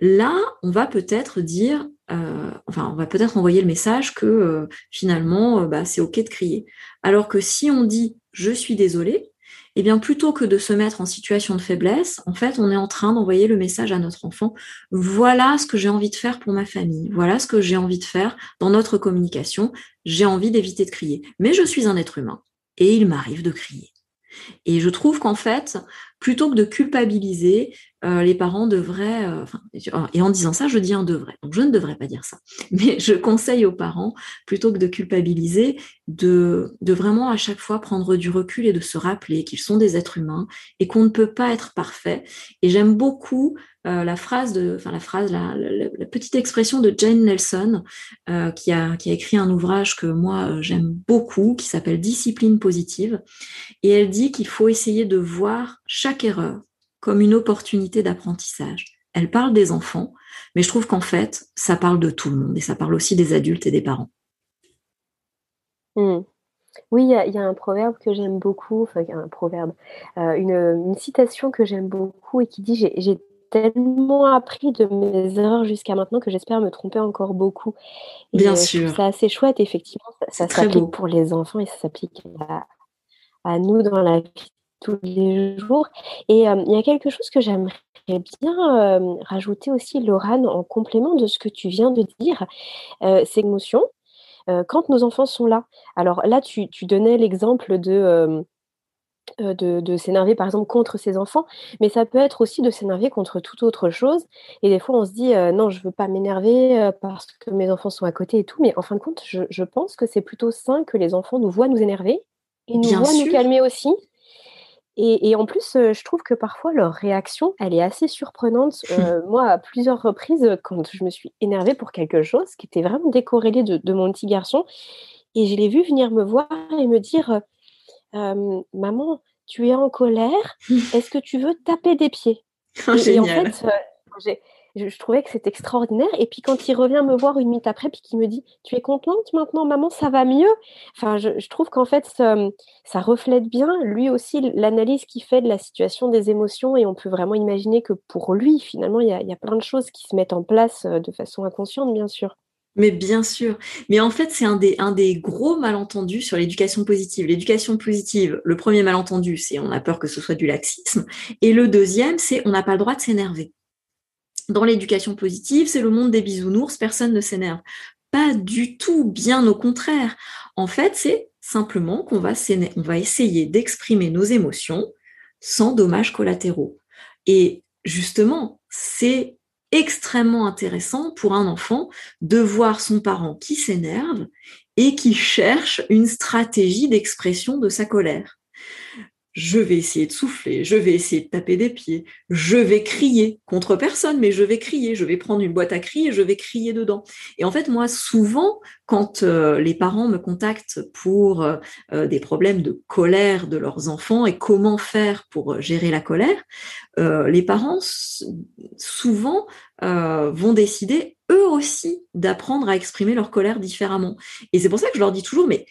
Là, on va peut-être dire, euh, enfin, on va peut-être envoyer le message que euh, finalement, bah, c'est ok de crier. Alors que si on dit je suis désolé, eh bien plutôt que de se mettre en situation de faiblesse, en fait, on est en train d'envoyer le message à notre enfant, voilà ce que j'ai envie de faire pour ma famille, voilà ce que j'ai envie de faire dans notre communication, j'ai envie d'éviter de crier. Mais je suis un être humain et il m'arrive de crier. Et je trouve qu'en fait, plutôt que de culpabiliser, euh, les parents devraient, euh, et en disant ça, je dis un devrait. Donc je ne devrais pas dire ça. [laughs] Mais je conseille aux parents, plutôt que de culpabiliser, de, de vraiment à chaque fois prendre du recul et de se rappeler qu'ils sont des êtres humains et qu'on ne peut pas être parfait. Et j'aime beaucoup euh, la phrase de, la phrase, la, petite expression de Jane Nelson, qui, a, qui a écrit un ouvrage que moi j'aime beaucoup, qui s'appelle Discipline positive, et elle dit qu'il faut essayer de voir chaque erreur comme une opportunité d'apprentissage. Elle parle des enfants, mais je trouve qu'en fait, ça parle de tout le monde et ça parle aussi des adultes et des parents. Mmh. Oui, il y, a un proverbe que j'aime beaucoup, enfin un proverbe, une, une, citation que j'aime beaucoup et qui dit j'ai tellement appris de mes erreurs jusqu'à maintenant que j'espère me tromper encore beaucoup. Bien sûr. C'est assez chouette, effectivement. Ça, s'applique pour les enfants et ça s'applique à, nous dans la vie tous les jours. Et euh, il y a quelque chose que j'aimerais bien euh, rajouter aussi, Laurane, en complément de ce que tu viens de dire, euh, c'est l'émotion. quand nos enfants sont là. Alors là, tu, tu donnais l'exemple de de, s'énerver par exemple contre ses enfants, mais ça peut être aussi de s'énerver contre toute autre chose. Et des fois, on se dit non, je veux pas m'énerver parce que mes enfants sont à côté et tout. Mais en fin de compte, je, pense que c'est plutôt sain que les enfants nous voient nous énerver et nous voient nous calmer aussi. Et, en plus, je trouve que parfois leur réaction, elle est assez surprenante. [laughs] moi, à plusieurs reprises, quand je me suis énervée pour quelque chose qui était vraiment décorrélé de, de mon petit garçon, et je l'ai vu venir me voir et me dire maman, tu es en colère, [laughs] est-ce que tu veux taper des pieds? Oh, et, en fait, je, trouvais que c'était extraordinaire. Et puis quand il revient me voir une minute après, puis qu'il me dit, tu es contente maintenant, maman, ça va mieux? Enfin, je, trouve qu'en fait, ça, reflète bien lui aussi l'analyse qu'il fait de la situation des émotions. Et on peut vraiment imaginer que pour lui, finalement, il y a plein de choses qui se mettent en place de façon inconsciente, bien sûr. Mais bien sûr. Mais en fait, c'est un des, un des gros malentendus sur l'éducation positive. L'éducation positive, le premier malentendu, c'est on a peur que ce soit du laxisme. Et le deuxième, c'est on n'a pas le droit de s'énerver. Dans l'éducation positive, c'est le monde des bisounours, personne ne s'énerve. Pas du tout, bien au contraire. En fait, c'est simplement qu'on va, va essayer d'exprimer nos émotions sans dommages collatéraux. Et justement, c'est extrêmement intéressant pour un enfant de voir son parent qui s'énerve et qui cherche une stratégie d'expression de sa colère. Je vais essayer de souffler, je vais essayer de taper des pieds, je vais crier contre personne, mais je vais crier, je vais prendre une boîte à cris et je vais crier dedans. Et en fait, moi, souvent, quand euh, les parents me contactent pour euh, euh, des problèmes de colère de leurs enfants et comment faire pour gérer la colère, les parents souvent vont décider eux aussi d'apprendre à exprimer leur colère différemment. Et c'est pour ça que je leur dis toujours, mais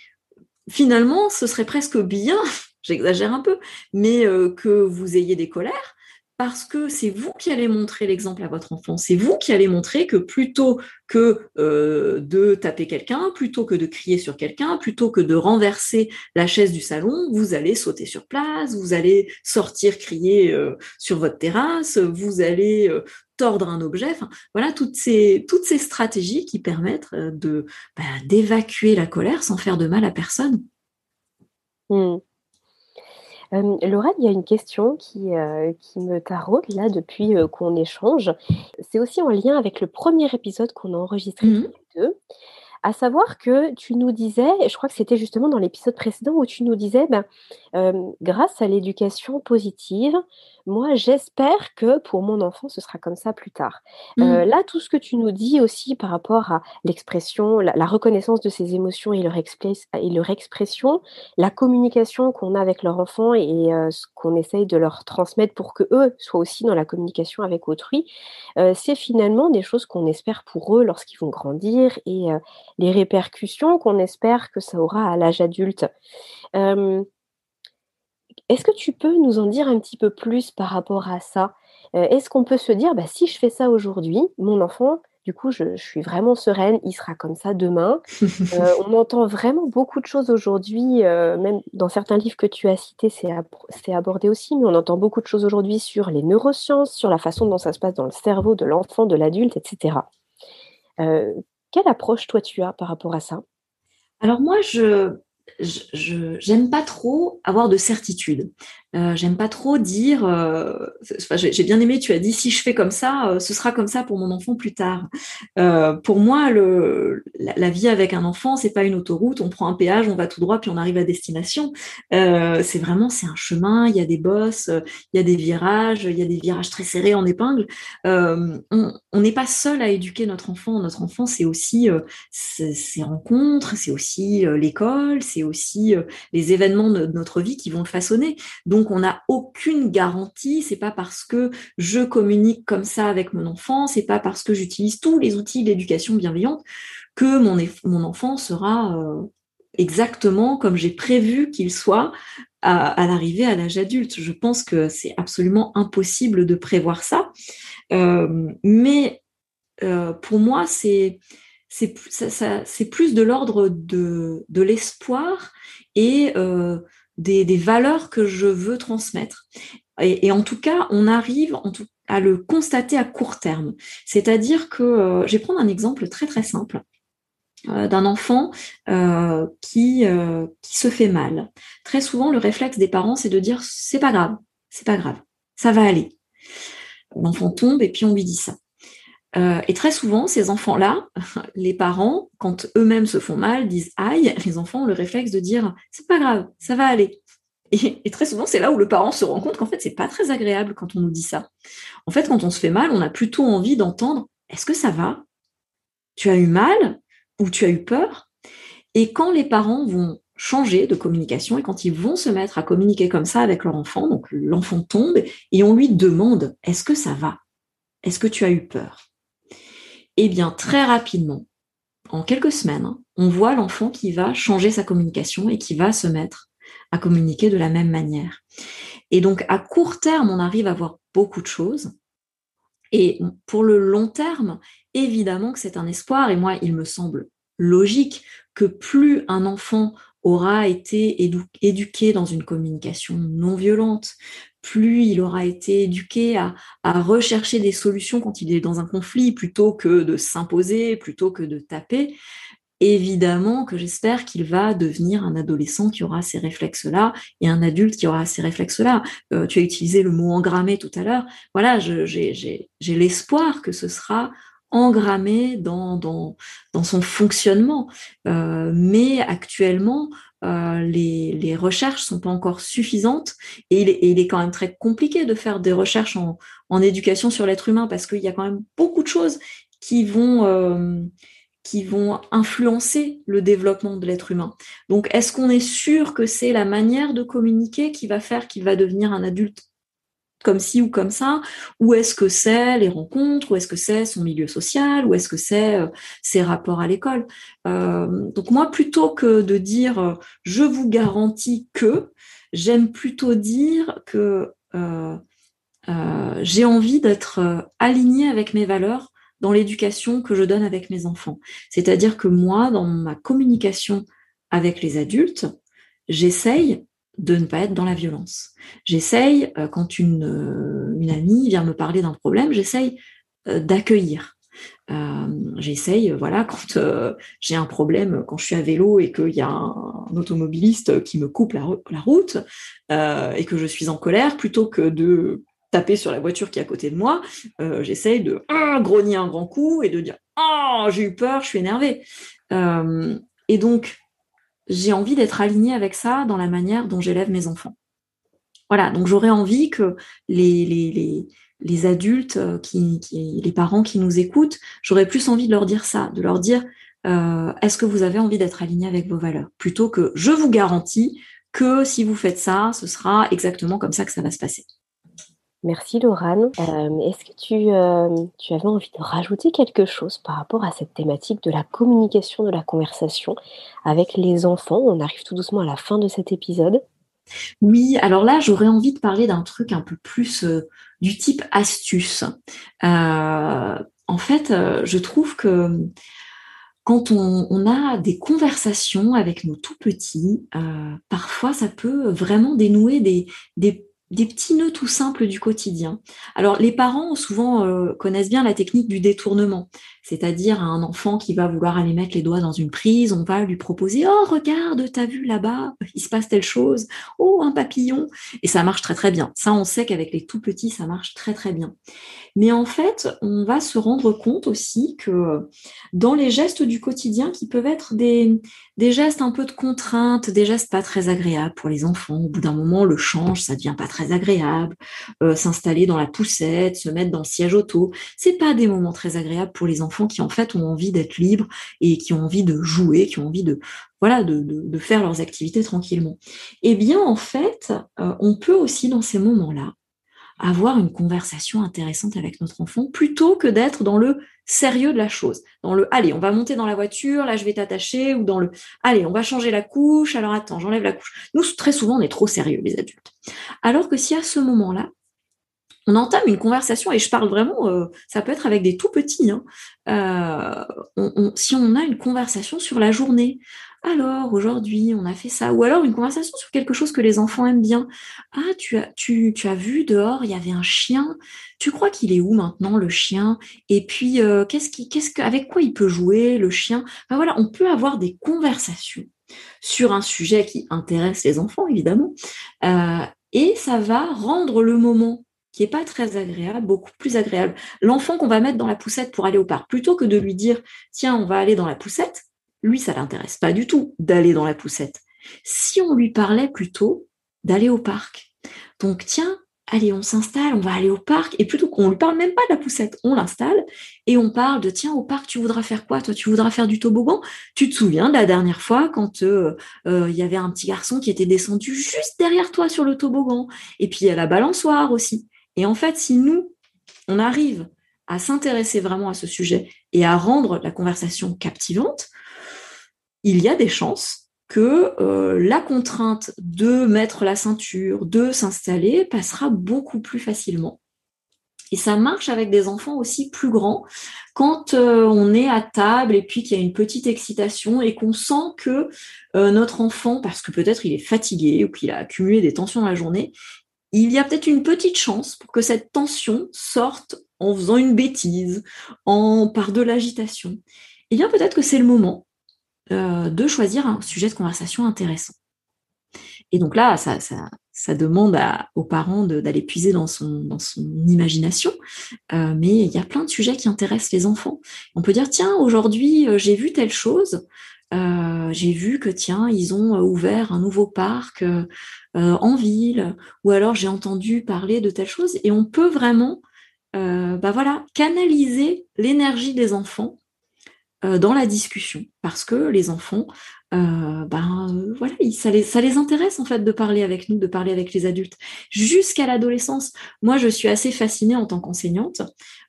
finalement, ce serait presque bien j'exagère un peu, mais euh, que vous ayez des colères, parce que c'est vous qui allez montrer l'exemple à votre enfant. C'est vous qui allez montrer que plutôt que euh, de taper quelqu'un, plutôt que de crier sur quelqu'un, plutôt que de renverser la chaise du salon, vous allez sauter sur place, vous allez sortir crier euh, sur votre terrasse, vous allez tordre un objet. Voilà toutes ces, toutes ces stratégies qui permettent bah, d'évacuer la colère sans faire de mal à personne. Mmh. Euh, Laura, il y a une question qui, euh, qui me taraude là depuis euh, qu'on échange. C'est aussi en lien avec le premier épisode qu'on a enregistré mmh tous les deux. À savoir que tu nous disais, je crois que c'était justement dans l'épisode précédent où tu nous disais, ben, grâce à l'éducation positive, moi j'espère que pour mon enfant ce sera comme ça plus tard. Mmh. là, tout ce que tu nous dis aussi par rapport à l'expression, la, reconnaissance de ses émotions et leur, et leur expression, la communication qu'on a avec leur enfant et ce qu'on essaye de leur transmettre pour que eux soient aussi dans la communication avec autrui, c'est finalement des choses qu'on espère pour eux lorsqu'ils vont grandir et les répercussions qu'on espère que ça aura à l'âge adulte. Est-ce que tu peux nous en dire un petit peu plus par rapport à ça? Est-ce qu'on peut se dire, bah, si je fais ça aujourd'hui, mon enfant, du coup, je, suis vraiment sereine, il sera comme ça demain. [laughs] on entend vraiment beaucoup de choses aujourd'hui, même dans certains livres que tu as cités, c'est abordé aussi, mais on entend beaucoup de choses aujourd'hui sur les neurosciences, sur la façon dont ça se passe dans le cerveau de l'enfant, de l'adulte, etc. Quelle approche toi tu as par rapport à ça? Alors moi, je je j'aime pas trop avoir de certitude. Euh, j'aime pas trop dire. Euh, j'ai bien aimé. Tu as dit si je fais comme ça, euh, ce sera comme ça pour mon enfant plus tard. pour moi, la, vie avec un enfant, c'est pas une autoroute. On prend un péage, on va tout droit, puis on arrive à destination. c'est vraiment c'est un chemin. Il y a des bosses, il y a des virages, il y a des virages très serrés en épingle. on n'est pas seul à éduquer notre enfant. Notre enfant, c'est aussi ses rencontres, c'est aussi l'école, c'est aussi les événements de notre vie qui vont le façonner. Donc donc on n'a aucune garantie. C'est pas parce que je communique comme ça avec mon enfant, c'est pas parce que j'utilise tous les outils d'éducation bienveillante que mon, enfant sera euh, exactement comme j'ai prévu qu'il soit à, l'arrivée à l'âge adulte. Je pense que c'est absolument impossible de prévoir ça. Euh, mais euh, pour moi, c'est plus de l'ordre de, de l'espoir et des, valeurs que je veux transmettre. Et, en tout cas, on arrive à le constater à court terme. C'est-à-dire que, euh, je vais prendre un exemple très très simple euh, d'un enfant euh, qui, qui se fait mal. Très souvent, le réflexe des parents, c'est de dire c'est pas grave, c'est pas grave, ça va aller. L'enfant tombe et puis on lui dit ça. Euh, et très souvent, ces enfants-là, [laughs] les parents, quand eux-mêmes se font mal, disent aïe, les enfants ont le réflexe de dire c'est pas grave, ça va aller. [laughs] Et, très souvent, c'est là où le parent se rend compte qu'en fait, c'est pas très agréable quand on nous dit ça. En fait, quand on se fait mal, on a plutôt envie d'entendre est-ce que ça va? Tu as eu mal ou tu as eu peur? Et quand les parents vont changer de communication et quand ils vont se mettre à communiquer comme ça avec leur enfant, donc l'enfant tombe et on lui demande est-ce que ça va? Est-ce que tu as eu peur? Eh bien, très rapidement, en quelques semaines, hein, on voit l'enfant qui va changer sa communication et qui va se mettre à communiquer de la même manière. Et donc, à court terme, on arrive à voir beaucoup de choses. Et pour le long terme, évidemment que c'est un espoir. Et moi, il me semble logique que plus un enfant aura été éduqué dans une communication non violente, plus il aura été éduqué à, rechercher des solutions quand il est dans un conflit plutôt que de s'imposer, plutôt que de taper, évidemment que j'espère qu'il va devenir un adolescent qui aura ces réflexes-là et un adulte qui aura ces réflexes-là. Euh, tu as utilisé le mot engrammé tout à l'heure. Voilà, j'ai l'espoir que ce sera engrammé dans, dans, son fonctionnement. Euh, mais actuellement, euh, les, les, recherches sont pas encore suffisantes et il, est, quand même très compliqué de faire des recherches en, en éducation sur l'être humain parce qu'il y a quand même beaucoup de choses qui vont euh, qui vont influencer le développement de l'être humain. Donc, est-ce qu'on est sûr que c'est la manière de communiquer qui va faire qu'il va devenir un adulte comme ci ou comme ça, ou est-ce que c'est les rencontres, ou est-ce que c'est son milieu social, ou est-ce que c'est euh, ses rapports à l'école. Euh, donc moi, plutôt que de dire euh, je vous garantis que, j'aime plutôt dire que j'ai envie d'être alignée avec mes valeurs dans l'éducation que je donne avec mes enfants. C'est-à-dire que moi, dans ma communication avec les adultes, j'essaye de ne pas être dans la violence. J'essaye, euh, quand une, euh, une, amie vient me parler d'un problème, j'essaye euh, d'accueillir. j'essaye, voilà, [laughs] quand j'ai un problème, quand je suis à vélo et qu'il y a un, automobiliste qui me coupe la, route et que je suis en colère, plutôt que de taper sur la voiture qui est à côté de moi, j'essaye de grogner un grand coup et de dire « Oh, j'ai eu peur, je suis énervée Et donc, j'ai envie d'être alignée avec ça dans la manière dont j'élève mes enfants. Voilà, donc j'aurais envie que les, adultes, euh, les parents qui nous écoutent, j'aurais plus envie de leur dire ça, de leur dire euh, est-ce que vous avez envie d'être aligné avec vos valeurs? Plutôt que je vous garantis que si vous faites ça, ce sera exactement comme ça que ça va se passer. Merci Laurane. Euh, est-ce que tu, euh, tu, avais envie de rajouter quelque chose par rapport à cette thématique de la communication, de la conversation avec les enfants? On arrive tout doucement à la fin de cet épisode. Oui, alors là, j'aurais envie de parler d'un truc un peu plus euh, du type astuce. en fait, je trouve que quand on, a des conversations avec nos tout petits, parfois ça peut vraiment dénouer des, des des petits nœuds tout simples du quotidien. Alors les parents souvent euh, connaissent bien la technique du détournement, c'est-à-dire un enfant qui va vouloir aller mettre les doigts dans une prise, on va lui proposer "Oh regarde, t'as vu là-bas, il se passe telle chose, oh un papillon" et ça marche très très bien. Ça on sait qu'avec les tout petits ça marche très très bien. Mais en fait, on va se rendre compte aussi que dans les gestes du quotidien qui peuvent être des, des gestes un peu de contrainte, des gestes pas très agréables pour les enfants, au bout d'un moment le change, ça devient pas très agréable, euh, s'installer dans la poussette, se mettre dans le siège auto, c'est pas des moments très agréables pour les enfants qui en fait ont envie d'être libres et qui ont envie de jouer, qui ont envie de voilà de, de, faire leurs activités tranquillement. Eh bien en fait, euh, on peut aussi dans ces moments-là avoir une conversation intéressante avec notre enfant plutôt que d'être dans le sérieux de la chose. Dans le allez, on va monter dans la voiture, là je vais t'attacher, ou dans le allez, on va changer la couche, alors attends, j'enlève la couche. Nous, très souvent, on est trop sérieux, les adultes. Alors que si à ce moment-là, on entame une conversation, et je parle vraiment, euh, ça peut être avec des tout petits, hein, euh, si on a une conversation sur la journée, alors aujourd'hui on a fait ça, ou alors une conversation sur quelque chose que les enfants aiment bien. Ah, tu as, tu, tu as vu dehors, il y avait un chien. Tu crois qu'il est où maintenant le chien? Et puis euh, qu'est-ce qui, qu'est-ce que, avec quoi il peut jouer le chien? Voilà, on peut avoir des conversations sur un sujet qui intéresse les enfants évidemment, euh, et ça va rendre le moment qui est pas très agréable, beaucoup plus agréable. L'enfant qu'on va mettre dans la poussette pour aller au parc, plutôt que de lui dire tiens on va aller dans la poussette, lui, ça l'intéresse pas du tout d'aller dans la poussette. Si on lui parlait plutôt d'aller au parc. Donc, tiens, allez, on s'installe, on va aller au parc, et plutôt qu'on lui parle même pas de la poussette, on l'installe, et on parle de, tiens, au parc, tu voudras faire quoi? Toi, tu voudras faire du toboggan? Tu te souviens de la dernière fois quand euh, euh, il y avait un petit garçon qui était descendu juste derrière toi sur le toboggan, et puis il y a la balançoire aussi. Et en fait, si nous, on arrive à s'intéresser vraiment à ce sujet et à rendre la conversation captivante, il y a des chances que euh, la contrainte de mettre la ceinture, de s'installer, passera beaucoup plus facilement. Et ça marche avec des enfants aussi plus grands quand euh, on est à table et puis qu'il y a une petite excitation et qu'on sent que euh, notre enfant, parce que peut-être il est fatigué ou qu'il a accumulé des tensions la journée, il y a peut-être une petite chance pour que cette tension sorte en faisant une bêtise, en par de l'agitation. Eh bien peut-être que c'est le moment euh, de choisir un sujet de conversation intéressant. Et donc là, ça, ça, demande aux parents d'aller puiser dans son, dans son imagination, euh, mais il y a plein de sujets qui intéressent les enfants. On peut dire, tiens, aujourd'hui, euh, j'ai vu telle chose, j'ai vu que tiens, ils ont ouvert un nouveau parc en ville, ou alors j'ai entendu parler de telle chose, et on peut vraiment, bah voilà, canaliser l'énergie des enfants dans la discussion, parce que les enfants euh, ben euh, voilà, ça les, intéresse en fait de parler avec nous, de parler avec les adultes. Jusqu'à l'adolescence, moi je suis assez fascinée en tant qu'enseignante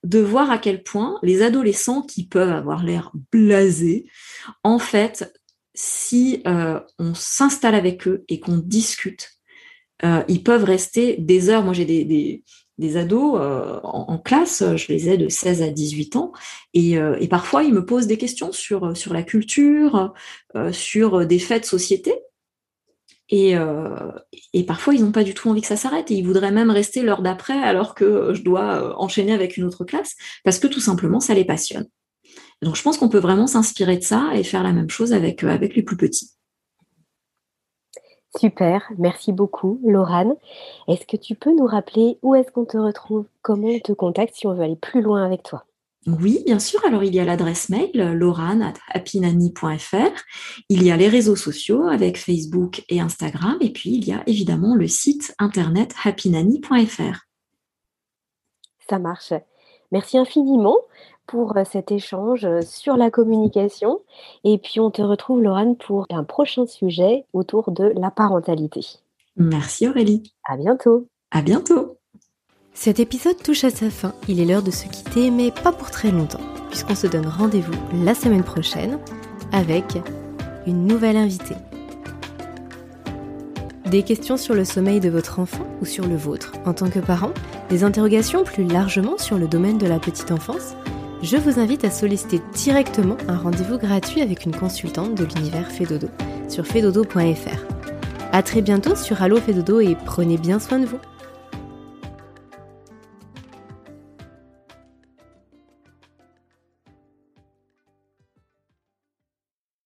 de voir à quel point les adolescents qui peuvent avoir l'air blasés, en fait, si euh, on s'installe avec eux et qu'on discute, ils peuvent rester des heures. Moi j'ai des ados euh, en, classe, je les ai de 16 à 18 ans, euh, et, parfois ils me posent des questions sur, sur la culture, euh, sur des faits de société, et, parfois ils n'ont pas du tout envie que ça s'arrête, et ils voudraient même rester l'heure d'après alors que je dois enchaîner avec une autre classe, parce que tout simplement ça les passionne. Donc je pense qu'on peut vraiment s'inspirer de ça et faire la même chose avec les plus petits. Super, merci beaucoup, Laurane. Est-ce que tu peux nous rappeler où est-ce qu'on te retrouve, comment on te contacte si on veut aller plus loin avec toi? Oui, bien sûr. Alors, il y a l'adresse mail laurane.happynanny.fr. Il y a les réseaux sociaux avec Facebook et Instagram. Et puis, il y a évidemment le site internet happynanny.fr. Ça marche. Merci infiniment pour euh, cet échange euh, sur la communication. Et puis, on te retrouve, Laurent, pour un prochain sujet autour de la parentalité. Merci Aurélie. À bientôt. À bientôt. Cet épisode touche à sa fin. Il est l'heure de se quitter, mais pas pour très longtemps, puisqu'on se donne rendez-vous la semaine prochaine avec une nouvelle invitée. Des questions sur le sommeil de votre enfant ou sur le vôtre en tant que parent? Des interrogations plus largement sur le domaine de la petite enfance? Je vous invite à solliciter directement un rendez-vous gratuit avec une consultante de l'univers Fedodo sur fedodo.fr. A très bientôt sur Allo Fedodo et prenez bien soin de vous.